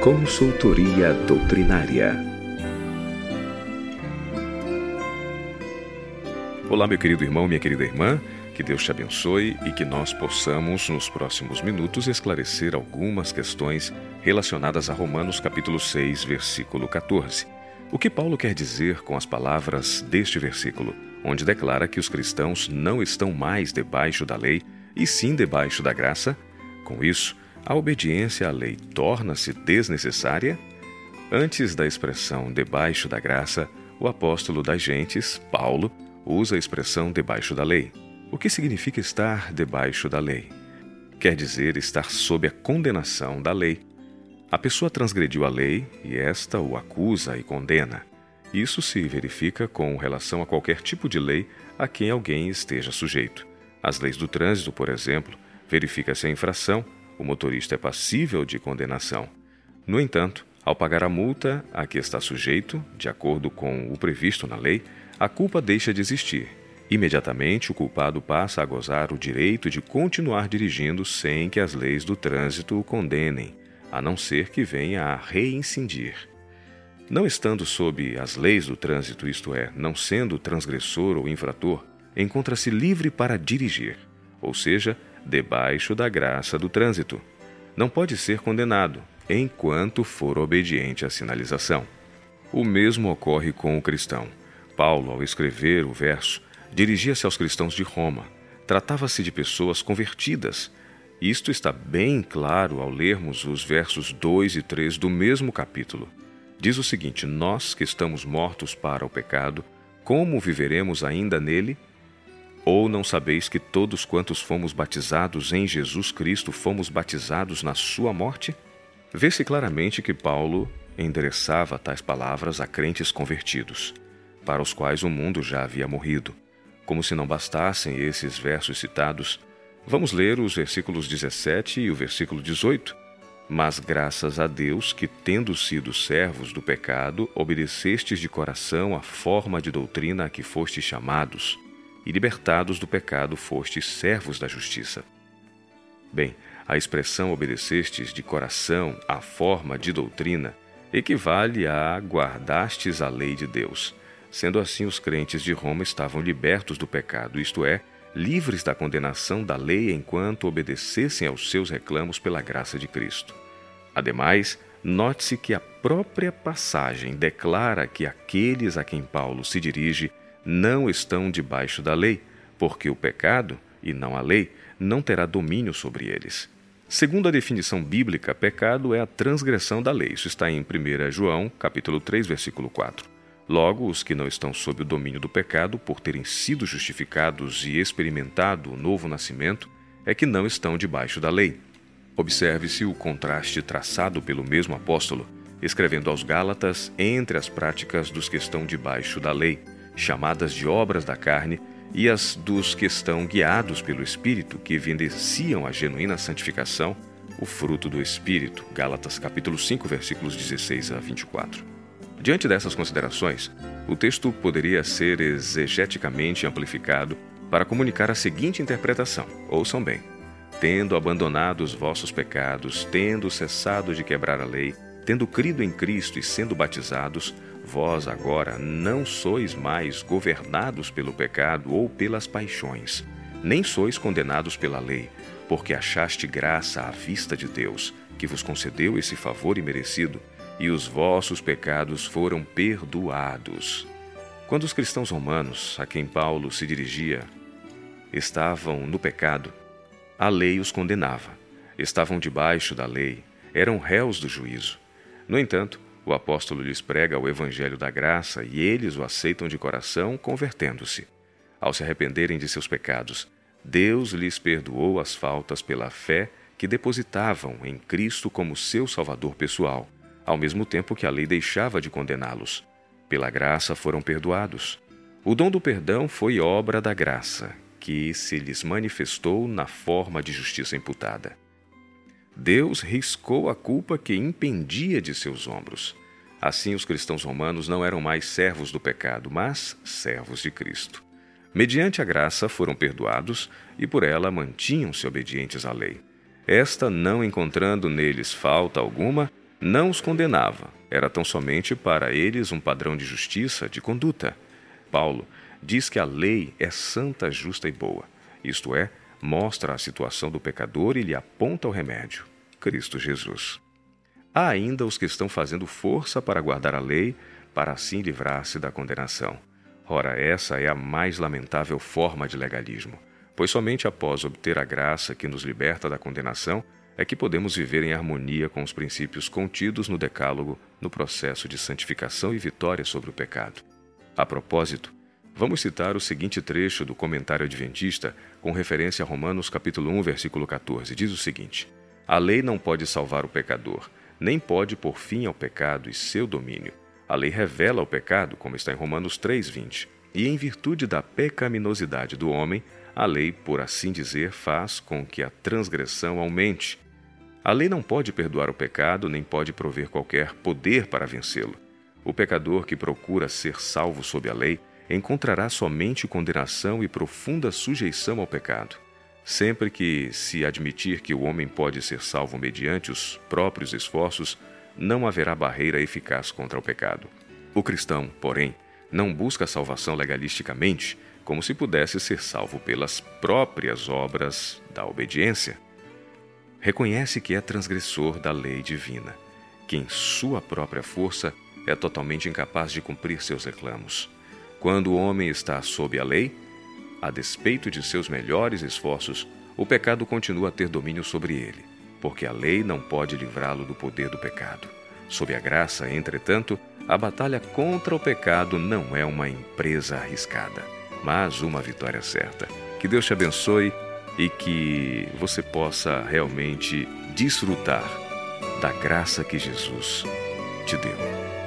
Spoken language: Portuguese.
Consultoria Doutrinária Olá, meu querido irmão, minha querida irmã. Que Deus te abençoe e que nós possamos, nos próximos minutos, esclarecer algumas questões relacionadas a Romanos capítulo 6, versículo 14. O que Paulo quer dizer com as palavras deste versículo, onde declara que os cristãos não estão mais debaixo da lei, e sim debaixo da graça? Com isso, a obediência à lei torna-se desnecessária? Antes da expressão debaixo da graça, o apóstolo das gentes, Paulo, usa a expressão debaixo da lei. O que significa estar debaixo da lei? Quer dizer estar sob a condenação da lei. A pessoa transgrediu a lei e esta o acusa e condena. Isso se verifica com relação a qualquer tipo de lei a quem alguém esteja sujeito. As leis do trânsito, por exemplo, verifica-se a infração, o motorista é passível de condenação. No entanto, ao pagar a multa a que está sujeito, de acordo com o previsto na lei, a culpa deixa de existir Imediatamente, o culpado passa a gozar o direito de continuar dirigindo sem que as leis do trânsito o condenem, a não ser que venha a reincindir. Não estando sob as leis do trânsito, isto é, não sendo transgressor ou infrator, encontra-se livre para dirigir, ou seja, debaixo da graça do trânsito. Não pode ser condenado, enquanto for obediente à sinalização. O mesmo ocorre com o cristão. Paulo, ao escrever o verso, dirigia-se aos cristãos de Roma. Tratava-se de pessoas convertidas. Isto está bem claro ao lermos os versos 2 e 3 do mesmo capítulo. Diz o seguinte: Nós que estamos mortos para o pecado, como viveremos ainda nele? Ou não sabeis que todos quantos fomos batizados em Jesus Cristo fomos batizados na sua morte? Vê-se claramente que Paulo endereçava tais palavras a crentes convertidos, para os quais o mundo já havia morrido. Como se não bastassem esses versos citados, vamos ler os versículos 17 e o versículo 18. Mas graças a Deus que, tendo sido servos do pecado, obedecestes de coração à forma de doutrina a que fostes chamados, e libertados do pecado fostes servos da justiça. Bem, a expressão obedecestes de coração à forma de doutrina equivale a guardastes a lei de Deus. Sendo assim, os crentes de Roma estavam libertos do pecado, isto é, livres da condenação da lei enquanto obedecessem aos seus reclamos pela graça de Cristo. Ademais, note-se que a própria passagem declara que aqueles a quem Paulo se dirige não estão debaixo da lei, porque o pecado, e não a lei, não terá domínio sobre eles. Segundo a definição bíblica, pecado é a transgressão da lei. Isso está em 1 João, capítulo 3, versículo 4. Logo, os que não estão sob o domínio do pecado, por terem sido justificados e experimentado o novo nascimento, é que não estão debaixo da lei. Observe-se o contraste traçado pelo mesmo apóstolo, escrevendo aos Gálatas entre as práticas dos que estão debaixo da lei, chamadas de obras da carne, e as dos que estão guiados pelo Espírito, que evidenciam a genuína santificação, o fruto do Espírito. Gálatas capítulo 5, versículos 16 a 24. Diante dessas considerações, o texto poderia ser exegeticamente amplificado para comunicar a seguinte interpretação: ouçam bem. Tendo abandonado os vossos pecados, tendo cessado de quebrar a lei, tendo crido em Cristo e sendo batizados, vós agora não sois mais governados pelo pecado ou pelas paixões, nem sois condenados pela lei, porque achaste graça à vista de Deus, que vos concedeu esse favor imerecido e os vossos pecados foram perdoados. Quando os cristãos romanos, a quem Paulo se dirigia, estavam no pecado, a lei os condenava. Estavam debaixo da lei, eram réus do juízo. No entanto, o apóstolo lhes prega o evangelho da graça e eles o aceitam de coração, convertendo-se. Ao se arrependerem de seus pecados, Deus lhes perdoou as faltas pela fé que depositavam em Cristo como seu Salvador pessoal ao mesmo tempo que a lei deixava de condená-los. Pela graça foram perdoados. O dom do perdão foi obra da graça, que se lhes manifestou na forma de justiça imputada. Deus riscou a culpa que impendia de seus ombros. Assim, os cristãos romanos não eram mais servos do pecado, mas servos de Cristo. Mediante a graça foram perdoados e por ela mantinham-se obedientes à lei. esta, não encontrando neles falta alguma, não os condenava. Era tão somente para eles um padrão de justiça, de conduta. Paulo diz que a lei é santa, justa e boa. Isto é, mostra a situação do pecador e lhe aponta o remédio: Cristo Jesus. Há ainda os que estão fazendo força para guardar a lei, para assim livrar-se da condenação. Ora, essa é a mais lamentável forma de legalismo pois somente após obter a graça que nos liberta da condenação é que podemos viver em harmonia com os princípios contidos no Decálogo no processo de santificação e vitória sobre o pecado. A propósito, vamos citar o seguinte trecho do comentário adventista com referência a Romanos capítulo 1, versículo 14. Diz o seguinte: A lei não pode salvar o pecador, nem pode pôr fim ao pecado e seu domínio. A lei revela o pecado, como está em Romanos 3:20, e em virtude da pecaminosidade do homem, a lei, por assim dizer, faz com que a transgressão aumente. A lei não pode perdoar o pecado, nem pode prover qualquer poder para vencê-lo. O pecador que procura ser salvo sob a lei encontrará somente condenação e profunda sujeição ao pecado. Sempre que se admitir que o homem pode ser salvo mediante os próprios esforços, não haverá barreira eficaz contra o pecado. O cristão, porém, não busca a salvação legalisticamente, como se pudesse ser salvo pelas próprias obras da obediência. Reconhece que é transgressor da lei divina, que em sua própria força é totalmente incapaz de cumprir seus reclamos. Quando o homem está sob a lei, a despeito de seus melhores esforços, o pecado continua a ter domínio sobre ele, porque a lei não pode livrá-lo do poder do pecado. Sob a graça, entretanto, a batalha contra o pecado não é uma empresa arriscada mas uma vitória certa. Que Deus te abençoe e que você possa realmente desfrutar da graça que Jesus te deu.